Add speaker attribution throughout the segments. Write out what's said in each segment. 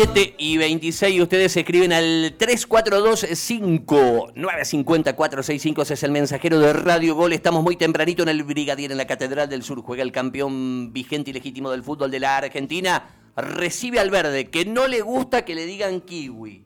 Speaker 1: 7 y 26, ustedes escriben al 3425 950 465, ese es el mensajero de Radio Gol. Estamos muy tempranito en el Brigadier, en la Catedral del Sur. Juega el campeón vigente y legítimo del fútbol de la Argentina. Recibe al verde, que no le gusta que le digan kiwi.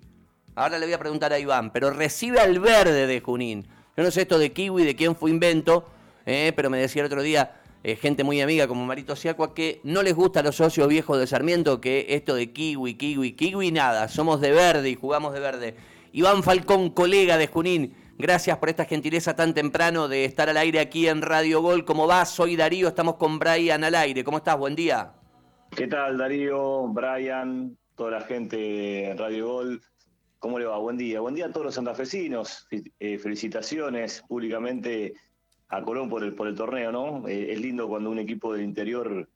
Speaker 1: Ahora le voy a preguntar a Iván, pero recibe al verde de Junín. Yo no sé esto de kiwi, de quién fue invento, eh, pero me decía el otro día eh, gente muy amiga como Marito Siacua, que no les gusta a los socios viejos de Sarmiento que esto de kiwi, kiwi, kiwi, nada, somos de verde y jugamos de verde. Iván Falcón, colega de Junín, gracias por esta gentileza tan temprano de estar al aire aquí en Radio Gol. ¿Cómo va? Soy Darío, estamos con Brian al aire. ¿Cómo estás? Buen día.
Speaker 2: ¿Qué tal Darío, Brian, toda la gente de Radio Gol? ¿Cómo le va? Buen día. Buen día a todos los santafesinos. Eh, felicitaciones públicamente a Colón por el, por el torneo, ¿no? Eh, es lindo cuando un equipo del interior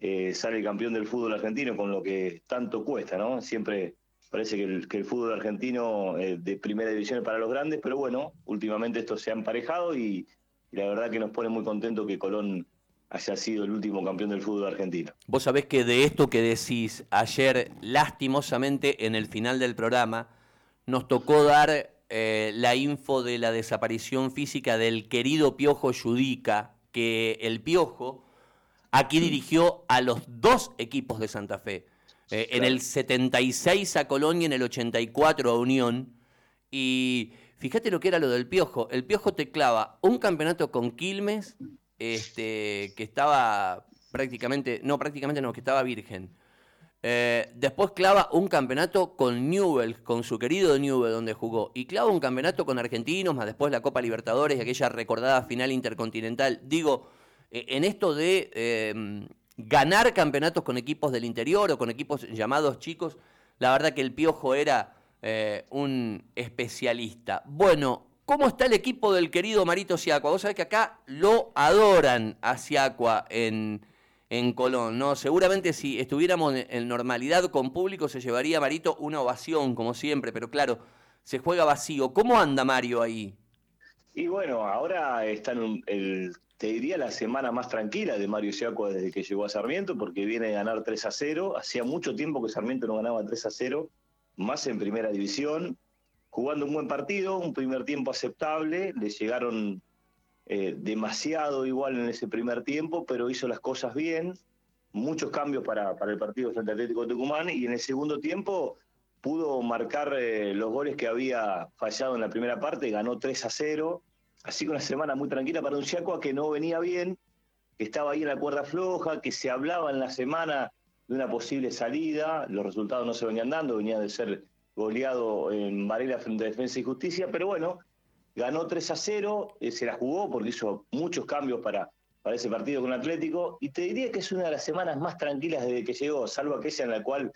Speaker 2: eh, sale campeón del fútbol argentino con lo que tanto cuesta, ¿no? Siempre parece que el, que el fútbol argentino eh, de primera división es para los grandes, pero bueno, últimamente esto se ha emparejado y, la verdad que nos pone muy contento que Colón haya sido el último campeón del fútbol argentino.
Speaker 1: Vos sabés que de esto que decís ayer, lastimosamente en el final del programa, nos tocó dar eh, la info de la desaparición física del querido Piojo Yudica, que el Piojo aquí dirigió a los dos equipos de Santa Fe. Eh, en el 76 a Colonia, en el 84 a Unión. Y fíjate lo que era lo del Piojo. El Piojo te clava un campeonato con Quilmes, este, que estaba prácticamente, no, prácticamente no, que estaba virgen. Eh, después clava un campeonato con Newell, con su querido Newell, donde jugó. Y clava un campeonato con argentinos, más después la Copa Libertadores y aquella recordada final intercontinental. Digo, eh, en esto de eh, ganar campeonatos con equipos del interior o con equipos llamados chicos, la verdad que el Piojo era un especialista. Bueno, ¿cómo está el equipo del querido Marito Siacua? Vos sabés que acá lo adoran a Siacua en en Colón, ¿no? Seguramente si estuviéramos en normalidad con público se llevaría Marito una ovación, como siempre, pero claro, se juega vacío. ¿Cómo anda Mario ahí?
Speaker 2: Y bueno, ahora está en el, te diría la semana más tranquila de Mario Siaco desde que llegó a Sarmiento, porque viene a ganar 3 a 0. Hacía mucho tiempo que Sarmiento no ganaba 3 a 0, más en primera división, jugando un buen partido, un primer tiempo aceptable, le llegaron eh, demasiado igual en ese primer tiempo, pero hizo las cosas bien, muchos cambios para, para el partido frente al Atlético de Tucumán y en el segundo tiempo pudo marcar eh, los goles que había fallado en la primera parte, ganó 3 a 0, así que una semana muy tranquila para un Chiacoa que no venía bien, que estaba ahí en la cuerda floja, que se hablaba en la semana de una posible salida, los resultados no se venían dando, venía de ser goleado en Varela frente a Defensa y Justicia, pero bueno, ganó 3 a 0, eh, se la jugó porque hizo muchos cambios para, para ese partido con Atlético, y te diría que es una de las semanas más tranquilas desde que llegó, salvo aquella en la cual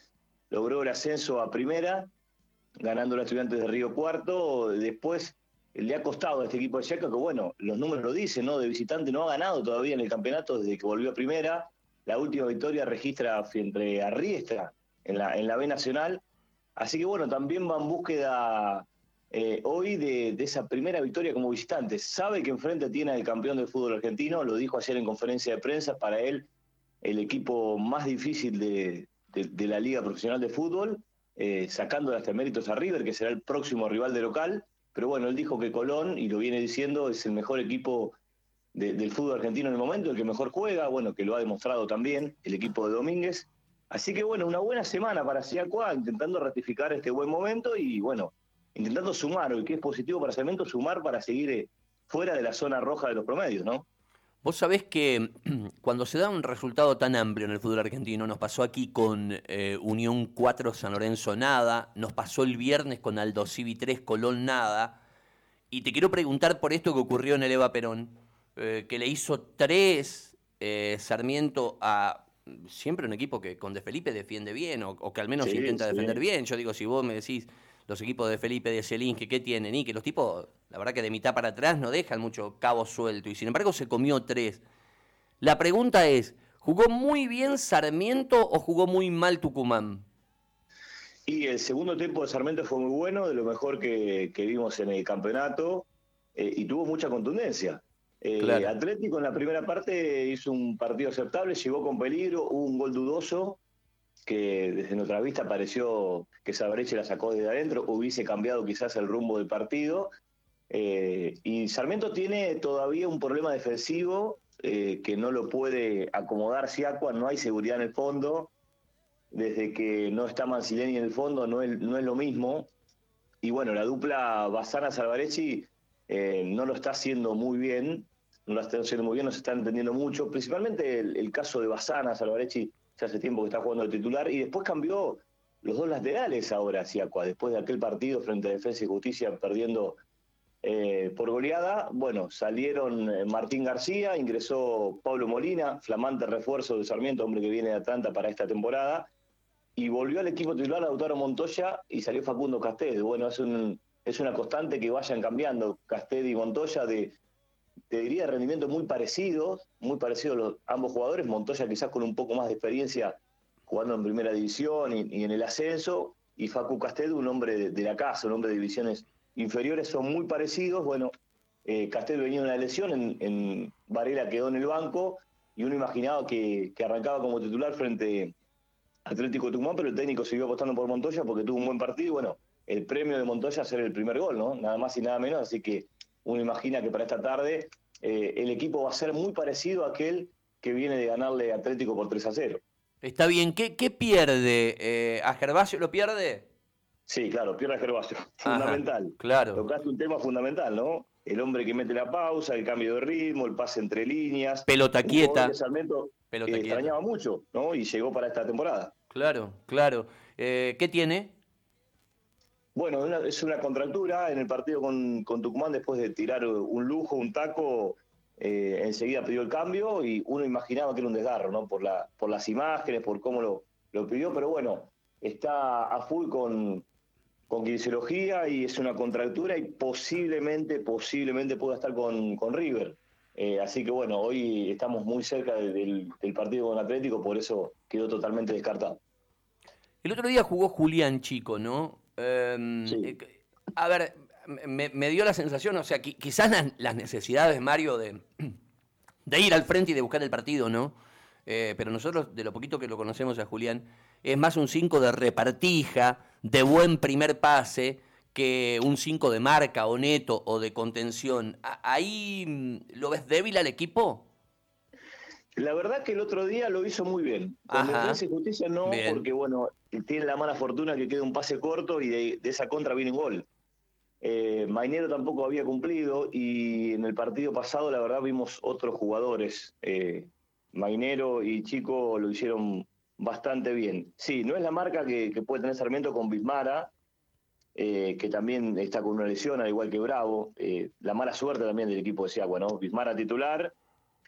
Speaker 2: logró el ascenso a primera, ganando los estudiantes de Río Cuarto, después le ha costado a este equipo de Chaco, que bueno, los números lo dicen, ¿no? De visitante no ha ganado todavía en el campeonato desde que volvió a primera, la última victoria registra frente a Riestra en la, en la B Nacional, así que bueno, también va en búsqueda eh, hoy de, esa primera victoria como visitante. Sabe que enfrente tiene al campeón del fútbol argentino, lo dijo ayer en conferencia de prensa, para él el equipo más difícil de, la Liga Profesional de Fútbol, eh, sacando hasta méritos a River, que será el próximo rival de local. Pero bueno, él dijo que Colón, y lo viene diciendo, es el mejor equipo del fútbol argentino en el momento, el que mejor juega, bueno, que lo ha demostrado también el equipo de Domínguez. Así que bueno, una buena semana para Siacua, intentando ratificar este buen momento y bueno, intentando sumar, hoy que es positivo para Cemento, sumar para seguir eh, fuera de la zona roja de los promedios, ¿no?
Speaker 1: Vos sabés que cuando se da un resultado tan amplio en el fútbol argentino, nos pasó aquí con eh, Unión 4 San Lorenzo nada, nos pasó el viernes con Aldo Civi 3 Colón nada, y te quiero preguntar por esto que ocurrió en el Eva Perón, eh, que le hizo tres Sarmiento a siempre un equipo que con De Felipe defiende bien, o, que al menos intenta defender bien. Yo digo, si vos me decís los equipos de Felipe de que qué tienen, y que los tipos, la verdad que de mitad para atrás no dejan mucho cabo suelto, y sin embargo se comió tres. La pregunta es, ¿jugó muy bien Sarmiento o jugó muy mal Tucumán?
Speaker 2: Y el segundo tiempo de Sarmiento fue muy bueno, de lo mejor que, vimos en el campeonato, eh, y tuvo mucha contundencia. Eh, Atlético en la primera parte hizo un partido aceptable, llegó con peligro, hubo un gol dudoso, que desde nuestra vista pareció que Sabreche la sacó desde adentro, hubiese cambiado quizás el rumbo del partido. Eh, y Sarmiento tiene todavía un problema defensivo eh, que no lo puede acomodar Siacua, no hay seguridad en el fondo. Desde que no está Mancileni en el fondo no es, no es lo mismo. Y bueno, la dupla Basana-Salvarechi eh, no lo está haciendo muy bien, no lo está haciendo muy bien, no se está entendiendo mucho. Principalmente el, caso de Basana, Salvarechi ya hace tiempo que está jugando el titular y después cambió los dos laterales ahora Siacua, después de aquel partido frente a Defensa y Justicia perdiendo eh, por goleada. Bueno, salieron eh, Martín García, ingresó Pablo Molina, flamante refuerzo de Sarmiento, hombre que viene de Atlanta para esta temporada, y volvió al equipo titular Lautaro Montoya y salió Facundo Castel. Bueno, es, un, es una constante que vayan cambiando Castel y Montoya de, te diría, de rendimiento muy parecidos, muy parecidos los, ambos jugadores. Montoya quizás con un poco más de experiencia jugando en primera división y, en el ascenso, y Facu Castel, un hombre de, la casa, un hombre de divisiones inferiores, son muy parecidos. Bueno, eh, Castel venía de una lesión, en, Varela quedó en el banco, y uno imaginaba que, que arrancaba como titular frente Atlético Tucumán, pero el técnico siguió apostando por Montoya porque tuvo un buen partido y bueno, el premio de Montoya hacer el primer gol, ¿no? Nada más y nada menos, así que uno imagina que para esta tarde eh, el equipo va a ser muy parecido a aquel que viene de ganarle Atlético por 3 a 0.
Speaker 1: Está bien, ¿qué, qué pierde? Eh, ¿A Gervasio lo pierde?
Speaker 2: Sí, claro, pierde a Gervasio. Fundamental.
Speaker 1: claro.
Speaker 2: Tocaste un tema fundamental, ¿no? El hombre que mete la pausa, el cambio de ritmo, el pase entre líneas.
Speaker 1: Pelota quieta.
Speaker 2: Pelota extrañaba mucho, ¿no? Y llegó para esta temporada.
Speaker 1: Claro, claro. Eh, ¿Qué tiene?
Speaker 2: Bueno, es una contractura en el partido con, Tucumán después de tirar un lujo, un taco. Eh, enseguida pidió el cambio y uno imaginaba que era un desgarro, ¿no? Por, la, por las imágenes, por cómo lo, lo pidió, pero bueno, está a full con, con y es una contractura y posiblemente, posiblemente pueda estar con, con River. Eh, así que bueno, hoy estamos muy cerca del, partido con Atlético, por eso quedó totalmente descartado.
Speaker 1: El otro día jugó Julián Chico, ¿no? Em, eh, a ver, me, dio la sensación, o sea, quizás las, necesidades, Mario, de, de, ir al frente y de buscar el partido, ¿no? Eh, pero nosotros, de lo poquito que lo conocemos a Julián, es más un 5 de repartija, de buen primer pase, que un 5 de marca o neto o de contención. ¿Ahí mm, lo ves débil al equipo?
Speaker 2: La verdad que el otro día lo hizo muy bien. Con Defensa y Justicia no, porque bueno, tiene la mala fortuna que queda un pase corto y de, esa contra viene un gol. Eh, Mainero tampoco había cumplido y en el partido pasado la verdad vimos otros jugadores. Eh, Mainero y Chico lo hicieron bastante bien. Sí, no es la marca que, que puede tener Sarmiento con Bismara, eh, que también está con una lesión, al igual que Bravo. Eh, la mala suerte también del equipo de Siagua, ¿no? Bismara titular,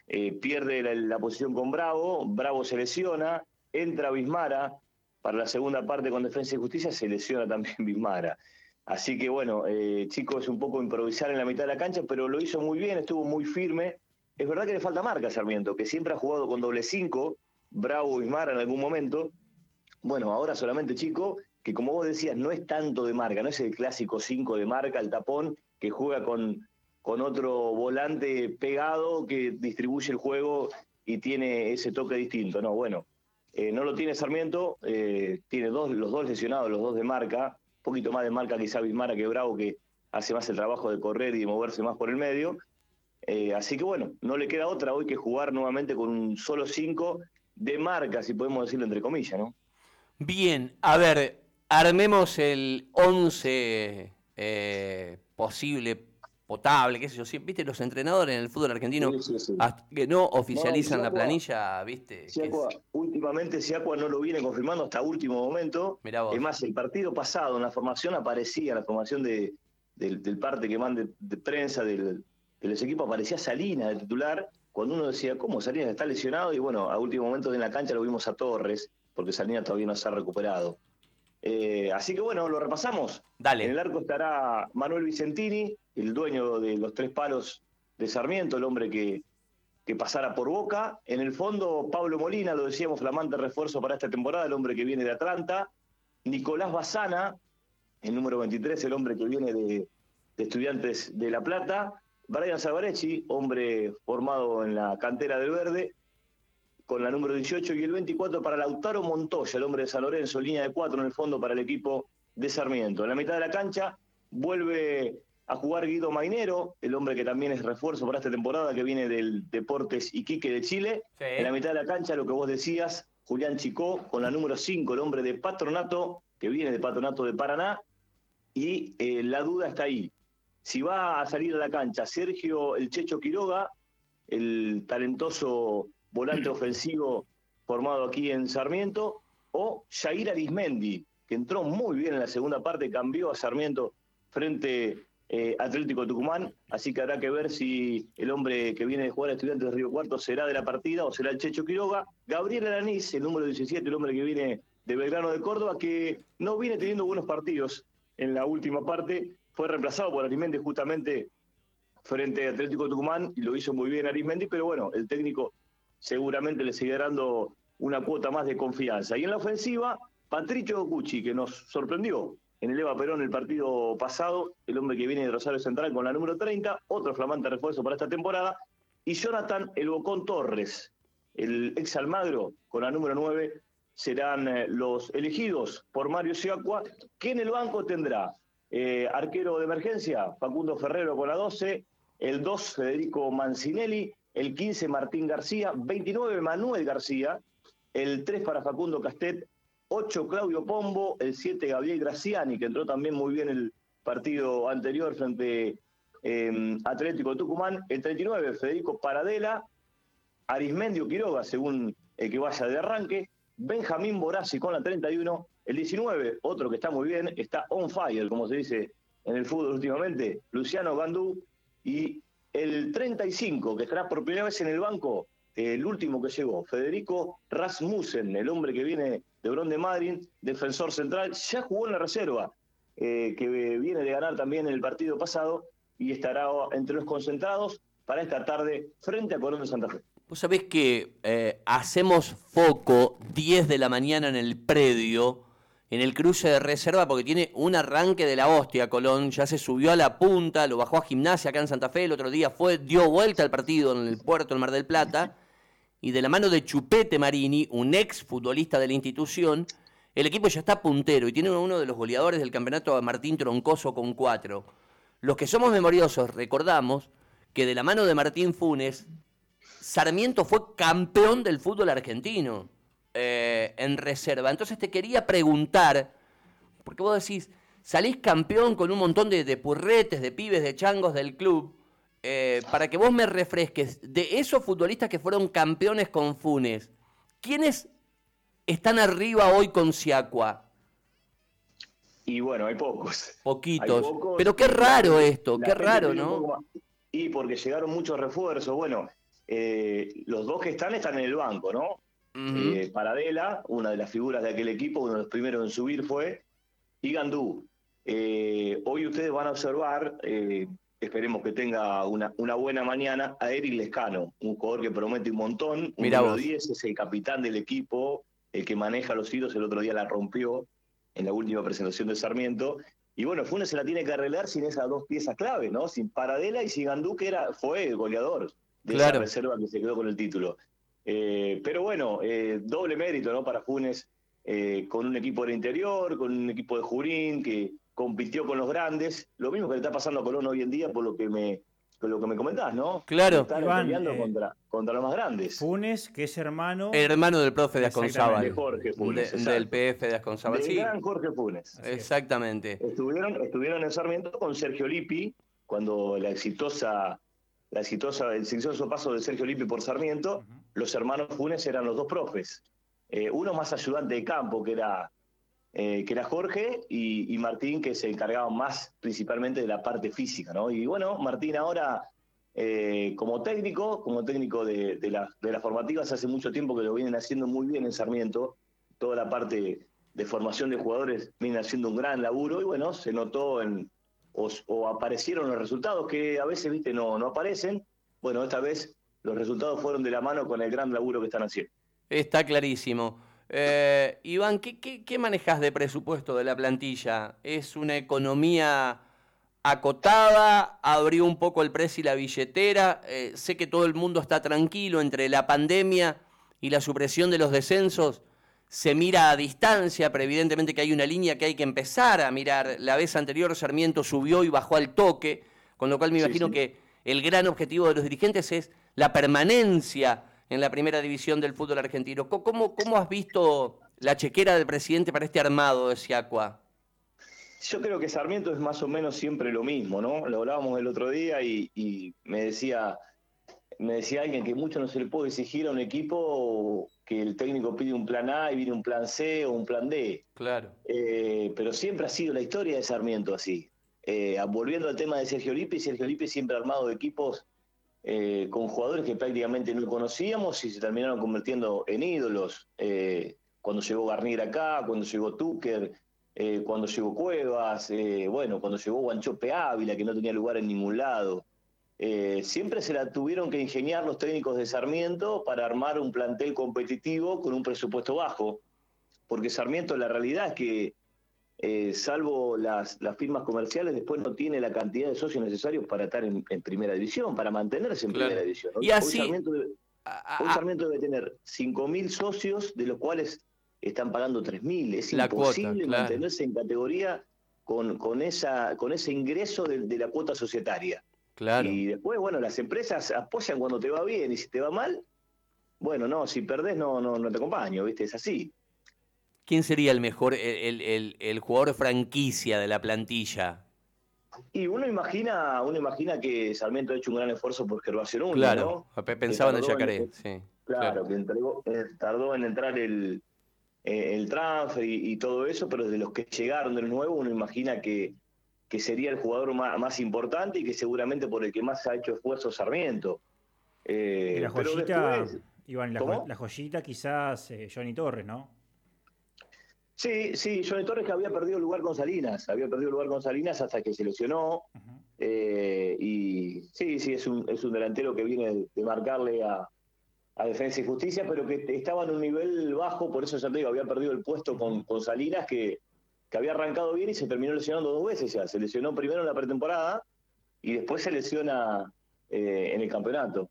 Speaker 2: eh, pierde la, posición con Bravo, Bravo se lesiona, entra Bismara, para la segunda parte con Defensa y Justicia se lesiona también Bismara. Así que bueno, chicos, es un poco improvisar en la mitad de la cancha, pero lo hizo muy bien, estuvo muy firme. Es verdad que le falta marca a Sarmiento, que siempre ha jugado con doble cinco, Bravo Bismara en algún momento. Bueno, ahora solamente Chico, que como vos decías, no es tanto de marca, no es el clásico 5 de marca, el tapón, que juega con, con otro volante pegado que distribuye el juego y tiene ese toque distinto. No, bueno, eh, no lo tiene Sarmiento, eh, tiene dos, los dos lesionados, los dos de marca, un poquito más de marca quizá Bismara que Bravo, que hace más el trabajo de correr y moverse más por el medio. Eh, así que bueno, no le queda otra hoy que jugar nuevamente con un solo 5 de marca, si podemos decirlo entre comillas, ¿no?
Speaker 1: Bien, a ver, armemos el 11 eh, posible, potable, qué sé yo. ¿Viste los entrenadores en el fútbol argentino que no oficializan la planilla? ¿viste?
Speaker 2: últimamente Siacua no lo viene confirmando hasta último momento. Es más, el partido pasado en la formación aparecía, la formación de, del, parte que mande de prensa del, de los equipos, aparecía Salina de titular. Cuando uno decía, ¿cómo Salina está lesionado? Y bueno, a último momento en la cancha lo vimos a Torres, porque Salina todavía no se ha recuperado. Eh, así que bueno, lo repasamos.
Speaker 1: Dale.
Speaker 2: En el arco estará Manuel Vicentini, el dueño de los tres palos de Sarmiento, el hombre que, que pasara por Boca. En el fondo, Pablo Molina, lo decíamos, flamante refuerzo para esta temporada, el hombre que viene de Atlanta. Nicolás Bazana, el número 23, el hombre que viene de, Estudiantes de La Plata. Brian Salvarechi, hombre formado en la cantera del Verde. Con la número 18 y el 24 para Lautaro Montoya, el hombre de San Lorenzo, línea de cuatro en el fondo para el equipo de Sarmiento. En la mitad de la cancha vuelve a jugar Guido Mainero, el hombre que también es refuerzo para esta temporada, que viene del Deportes Iquique de Chile. En la mitad de la cancha, lo que vos decías, Julián Chicó, con la número 5, el hombre de Patronato, que viene de Patronato de Paraná. Y eh, la duda está ahí. Si va a salir a la cancha Sergio El Checho Quiroga, el talentoso volante ofensivo formado aquí en Sarmiento, o Jair Arismendi, que entró muy bien en la segunda parte, cambió a Sarmiento frente eh, Atlético Tucumán, así que habrá que ver si el hombre que viene de jugar a Estudiantes de Río Cuarto será de la partida o será el Checho Quiroga. Gabriel Aranís, el número 17, el hombre que viene de Belgrano de Córdoba, que no viene teniendo buenos partidos en la última parte, fue reemplazado por Arismendi justamente frente a Atlético Tucumán y lo hizo muy bien Arismendi, pero bueno, el técnico seguramente le sigue dando una cuota más de confianza. Y en la ofensiva, Patricio Cucci, que nos sorprendió en el Eva Perón el partido pasado, el hombre que viene de Rosario Central con la número 30, otro flamante refuerzo para esta temporada, y Jonathan El Bocón Torres, el ex Almagro con la número 9, serán eh, los elegidos por Mario Siacua, que en el banco tendrá eh, arquero de emergencia, Facundo Ferrero con la 12, el 2 Federico Mancinelli, el 15 Martín García, 29 Manuel García, el 3 para Facundo Castet, 8 Claudio Pombo, el 7 Gabriel Graciani, que entró también muy bien el partido anterior frente eh, Atlético Tucumán, el 39 Federico Paradela, Arismendio Quiroga, según el que vaya de arranque, Benjamín Borassi con la 31, el 19, otro que está muy bien, está on fire, como se dice en el fútbol últimamente, Luciano Gandú, y el 35, que estará por primera vez en el banco, el último que llegó, Federico Rasmussen, el hombre que viene de Bron de Madrid, defensor central, ya jugó en la reserva, eh, que viene de ganar también el partido pasado y estará entre los concentrados para esta tarde frente a Colón de Santa Fe.
Speaker 1: Vos sabés que eh, hacemos foco 10 de la mañana en el predio en el cruce de reserva porque tiene un arranque de la hostia. Colón ya se subió a la punta, lo bajó a gimnasia acá en Santa Fe. El otro día fue, dio vuelta al partido en el puerto del Mar del Plata. Y de la mano de Chupete Marini, un ex futbolista de la institución, el equipo ya está puntero y tiene uno de los goleadores del campeonato Martín Troncoso con cuatro. Los que somos memoriosos recordamos que de la mano de Martín Funes, Sarmiento fue campeón del fútbol argentino. Eh, en reserva. Entonces te quería preguntar, porque vos decís, salís campeón con un montón de, purretes, de pibes, de changos del club, eh, para que vos me refresques, de esos futbolistas que fueron campeones con Funes, ¿quiénes están arriba hoy con Siacua?
Speaker 2: Y bueno, hay pocos.
Speaker 1: Poquitos. Pero qué raro esto, qué raro, ¿no?
Speaker 2: Y porque llegaron muchos refuerzos. Bueno, eh, los dos que están están en el banco, ¿no? Eh, Paradela, una de las figuras de aquel equipo, uno de los primeros en subir fue, y Gandú. Eh, hoy ustedes van a observar, eh, esperemos que tenga una, una, buena mañana, a Eric Lescano, un jugador que promete un montón, un número 10, es el capitán del equipo, el que maneja los hilos, el otro día la rompió en la última presentación de Sarmiento, y bueno, Funes se la tiene que arreglar sin esas dos piezas clave, ¿no? Sin Paradela y sin Gandú, que era, fue el goleador de esa reserva que se quedó con el título. Eh, pero bueno, eh, doble mérito ¿no? para Funes, eh, con un equipo del interior, con un equipo de Jurín que compitió con los grandes. Lo mismo que le está pasando a Colón hoy en día, por lo que me, lo que me comentás, ¿no?
Speaker 1: Claro.
Speaker 2: Están peleando contra, contra, los más grandes.
Speaker 3: Funes, que es hermano.
Speaker 1: El hermano del profe de Asconzábal. De Jorge Funes. del PF de Asconzábal.
Speaker 2: sí. gran Jorge Funes.
Speaker 1: Exactamente.
Speaker 2: Estuvieron, estuvieron en Sarmiento con Sergio Lippi, cuando la exitosa la exitosa, el exitoso paso de Sergio Lippi por Sarmiento, los hermanos Funes eran los dos profes. Eh, uno más ayudante de campo, que era, eh, que era Jorge, y, Martín, que se encargaba más principalmente de la parte física. ¿no? Y bueno, Martín ahora, eh, como técnico, como técnico de, de, de las formativas, hace mucho tiempo que lo vienen haciendo muy bien en Sarmiento. Toda la parte de formación de jugadores viene haciendo un gran laburo, y bueno, se notó en, o, aparecieron los resultados que a veces, viste, no, no aparecen. Bueno, esta vez los resultados fueron de la mano con el gran laburo que están haciendo.
Speaker 1: Está clarísimo. Eh, Iván, ¿qué, qué, manejas de presupuesto de la plantilla? ¿Es una economía acotada? ¿Abrió un poco el precio y la billetera? Eh, sé que todo el mundo está tranquilo entre la pandemia y la supresión de los descensos se mira a distancia, pero evidentemente que hay una línea que hay que empezar a mirar. La vez anterior Sarmiento subió y bajó al toque, con lo cual me imagino que el gran objetivo de los dirigentes es la permanencia en la primera división del fútbol argentino. ¿Cómo, cómo has visto la chequera del presidente para este armado de Siacua?
Speaker 2: Yo creo que Sarmiento es más o menos siempre lo mismo, ¿no? Lo hablábamos el otro día y, y me decía me decía alguien que mucho no se le puede exigir a un equipo que el técnico pide un plan A y viene un plan C o un plan D.
Speaker 1: Claro.
Speaker 2: Eh, pero siempre ha sido la historia de Sarmiento así. Eh, volviendo al tema de Sergio Lipe, Sergio Lipe siempre ha armado equipos eh, con jugadores que prácticamente no conocíamos y se terminaron convirtiendo en ídolos. cuando llegó Garnier acá, cuando llegó Tucker, cuando llegó Cuevas, bueno, cuando llegó Guanchope Ávila, que no tenía lugar en ningún lado. Eh, siempre se la tuvieron que ingeniar los técnicos de Sarmiento para armar un plantel competitivo con un presupuesto bajo, porque Sarmiento la realidad es que, eh, salvo las, firmas comerciales, después no tiene la cantidad de socios necesarios para estar en, primera división, para mantenerse en primera división.
Speaker 1: Y así,
Speaker 2: hoy, Sarmiento debe, tener 5.000 socios, de los cuales están pagando 3.000. Es imposible mantenerse en categoría con, con, esa, con ese ingreso de la cuota societaria. Y después, bueno, las empresas apoyan cuando te va bien y si te va mal, bueno, no, si perdés no, no, no te acompaño, ¿viste? Es así.
Speaker 1: ¿Quién sería el mejor, el, el, el jugador franquicia de la plantilla?
Speaker 2: Y uno imagina, uno imagina que Sarmiento ha hecho un gran esfuerzo por Gervasio Núñez,
Speaker 1: claro, ¿no? pensaba en el Yacaré, sí.
Speaker 2: Claro, que entregó, eh, tardó en entrar el, eh, el transfer y, y, todo eso, pero de los que llegaron de nuevo, uno imagina que, que sería el jugador más, importante y que seguramente por el que más ha hecho esfuerzo Sarmiento.
Speaker 3: Eh, la joyita, Iván, la, joyita quizás eh, Johnny Torres, ¿no?
Speaker 2: Sí, sí, Johnny Torres que había perdido lugar con Salinas, había perdido lugar con Salinas hasta que se lesionó. Eh, y sí, sí, es un, es un delantero que viene de marcarle a, Defensa y Justicia, pero que estaba en un nivel bajo, por eso ya te digo, había perdido el puesto con, con Salinas, que, que había arrancado bien y se terminó lesionando dos veces ya. Se lesionó primero en la pretemporada y después se lesiona eh, en el campeonato.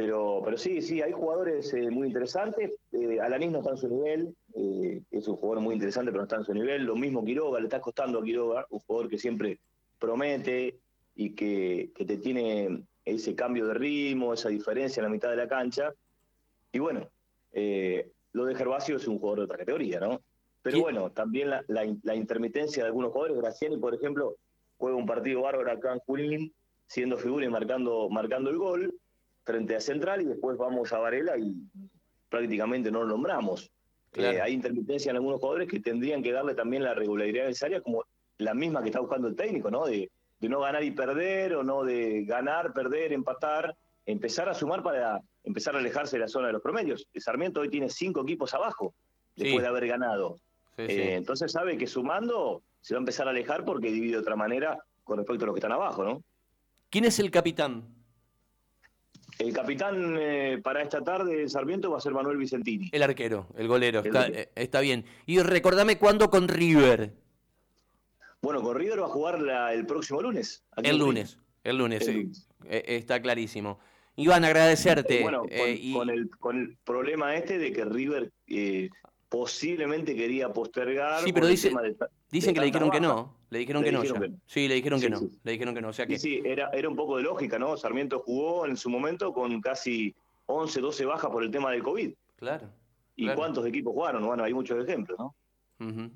Speaker 2: Pero, pero sí, sí, hay jugadores eh, muy interesantes. Eh, Alanis no está en su nivel, eh, es un jugador muy interesante, pero no está en su nivel. Lo mismo Quiroga, le está costando a Quiroga, un jugador que siempre promete y que, que te tiene ese cambio de ritmo, esa diferencia en la mitad de la cancha. Y bueno, lo de Gervasio es un jugador de otra categoría, ¿no? Pero bueno, también la, intermitencia de algunos jugadores. Graciani, por ejemplo, juega un partido bárbaro acá en Junín, siendo figura y marcando, marcando el gol frente a Central, y después vamos a Varela y prácticamente no lo nombramos. Eh, hay intermitencia en algunos jugadores que tendrían que darle también la regularidad necesaria, como la misma que está buscando el técnico, ¿no? De, de no ganar y perder, o no de ganar, perder, empatar, empezar a sumar para empezar a alejarse de la zona de los promedios. El Sarmiento hoy tiene cinco equipos abajo, después de haber ganado. Eh, entonces sabe que sumando se va a empezar a alejar porque divide de otra manera con respecto a los que están abajo, ¿no?
Speaker 1: ¿Quién es el capitán?
Speaker 2: El capitán eh, para esta tarde Sarmiento va a ser Manuel Vicentini.
Speaker 1: El arquero, el golero, eh, está, bien. Y recordame cuándo con River.
Speaker 2: Bueno, con River va a jugar el próximo lunes.
Speaker 1: El lunes, el lunes, está clarísimo. Iván, agradecerte.
Speaker 2: bueno, con, el, con el problema este de que River posiblemente quería postergar.
Speaker 1: Sí, pero dicen que le dijeron que no. Le dijeron que no Sí, le dijeron que no. Le dijeron que no. O sea que...
Speaker 2: Sí, era, era un poco de lógica, ¿no? Sarmiento jugó en su momento con casi 11, 12 bajas por el tema del COVID.
Speaker 1: Claro.
Speaker 2: ¿Y cuántos equipos jugaron? Bueno, hay muchos ejemplos, ¿no?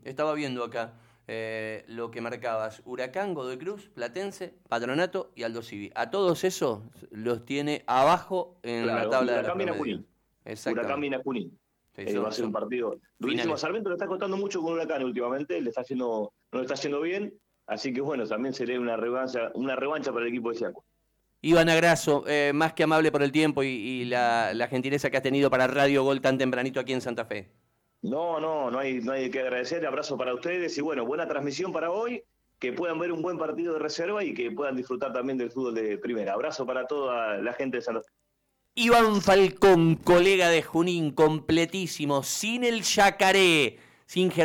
Speaker 1: Estaba viendo acá eh, lo que marcabas. Huracán, Godoy Cruz, Platense, Patronato y Aldo Civi. A todos esos los tiene abajo en la tabla de la.
Speaker 2: Huracán viene a. Eh, va a ser un partido durísimo. Sarmiento le está costando mucho con Huracán últimamente, le está haciendo, no le está haciendo bien, así que bueno, también sería una revancha, una revancha para el equipo de Siaco.
Speaker 1: Iván Agrazo, eh, más que amable por el tiempo y, la, gentileza que has tenido para Radio Gol tan tempranito aquí en Santa Fe.
Speaker 2: No, no, no hay, no hay que agradecer, abrazo para ustedes y bueno, buena transmisión para hoy, que puedan ver un buen partido de reserva y que puedan disfrutar también del fútbol de primera. Abrazo para toda la gente de Santa Fe.
Speaker 1: Iván Falcón, colega de Junín, completísimo, sin el yacaré, sin